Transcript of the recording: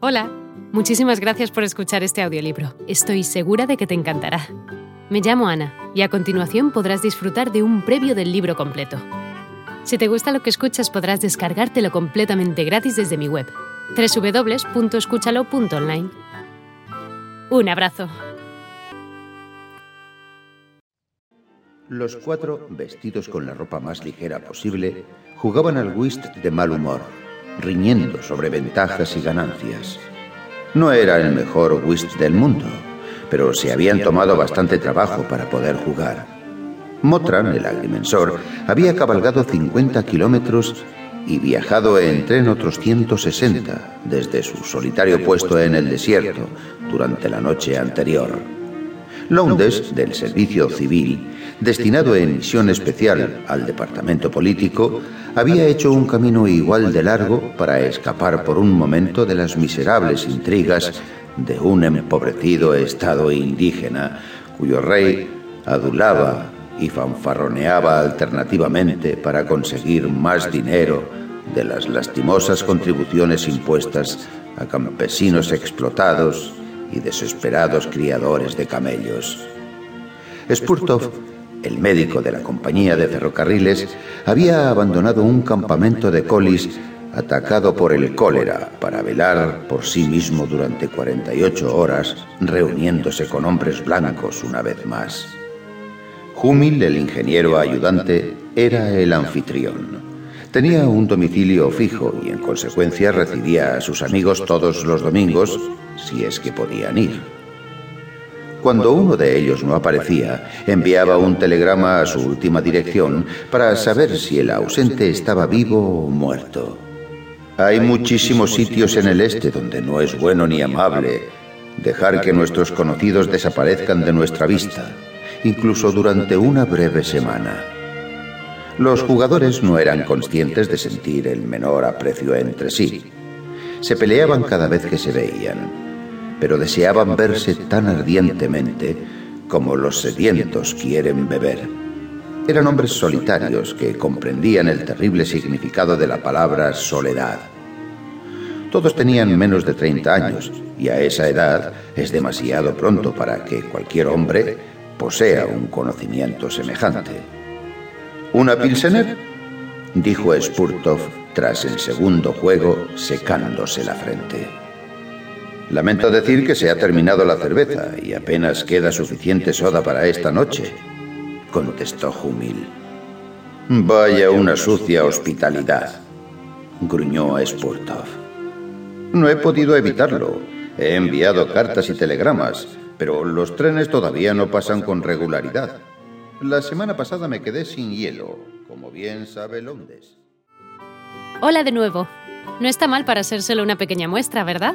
Hola, muchísimas gracias por escuchar este audiolibro. Estoy segura de que te encantará. Me llamo Ana y a continuación podrás disfrutar de un previo del libro completo. Si te gusta lo que escuchas podrás descargártelo completamente gratis desde mi web, www.escúchalo.online. Un abrazo. Los cuatro, vestidos con la ropa más ligera posible, jugaban al whist de mal humor riñendo sobre ventajas y ganancias. No era el mejor whist del mundo, pero se habían tomado bastante trabajo para poder jugar. Motran, el agrimensor, había cabalgado 50 kilómetros y viajado en tren otros 160 desde su solitario puesto en el desierto durante la noche anterior. Lowndes, del Servicio Civil, destinado en misión especial al Departamento Político, había hecho un camino igual de largo para escapar por un momento de las miserables intrigas de un empobrecido estado indígena cuyo rey adulaba y fanfarroneaba alternativamente para conseguir más dinero de las lastimosas contribuciones impuestas a campesinos explotados y desesperados criadores de camellos. Spurtov el médico de la compañía de ferrocarriles, había abandonado un campamento de colis atacado por el cólera para velar por sí mismo durante 48 horas, reuniéndose con hombres blancos una vez más. Humil, el ingeniero ayudante, era el anfitrión. Tenía un domicilio fijo y en consecuencia recibía a sus amigos todos los domingos, si es que podían ir. Cuando uno de ellos no aparecía, enviaba un telegrama a su última dirección para saber si el ausente estaba vivo o muerto. Hay muchísimos sitios en el este donde no es bueno ni amable dejar que nuestros conocidos desaparezcan de nuestra vista, incluso durante una breve semana. Los jugadores no eran conscientes de sentir el menor aprecio entre sí. Se peleaban cada vez que se veían pero deseaban verse tan ardientemente como los sedientos quieren beber. Eran hombres solitarios que comprendían el terrible significado de la palabra soledad. Todos tenían menos de 30 años y a esa edad es demasiado pronto para que cualquier hombre posea un conocimiento semejante. ¿Una Pilsener? dijo Spurtov tras el segundo juego secándose la frente. Lamento decir que se ha terminado la cerveza y apenas queda suficiente soda para esta noche, contestó Humil. Vaya una sucia hospitalidad, gruñó a Spurtov. No he podido evitarlo. He enviado cartas y telegramas, pero los trenes todavía no pasan con regularidad. La semana pasada me quedé sin hielo, como bien sabe Londres. Hola de nuevo. No está mal para ser solo una pequeña muestra, ¿verdad?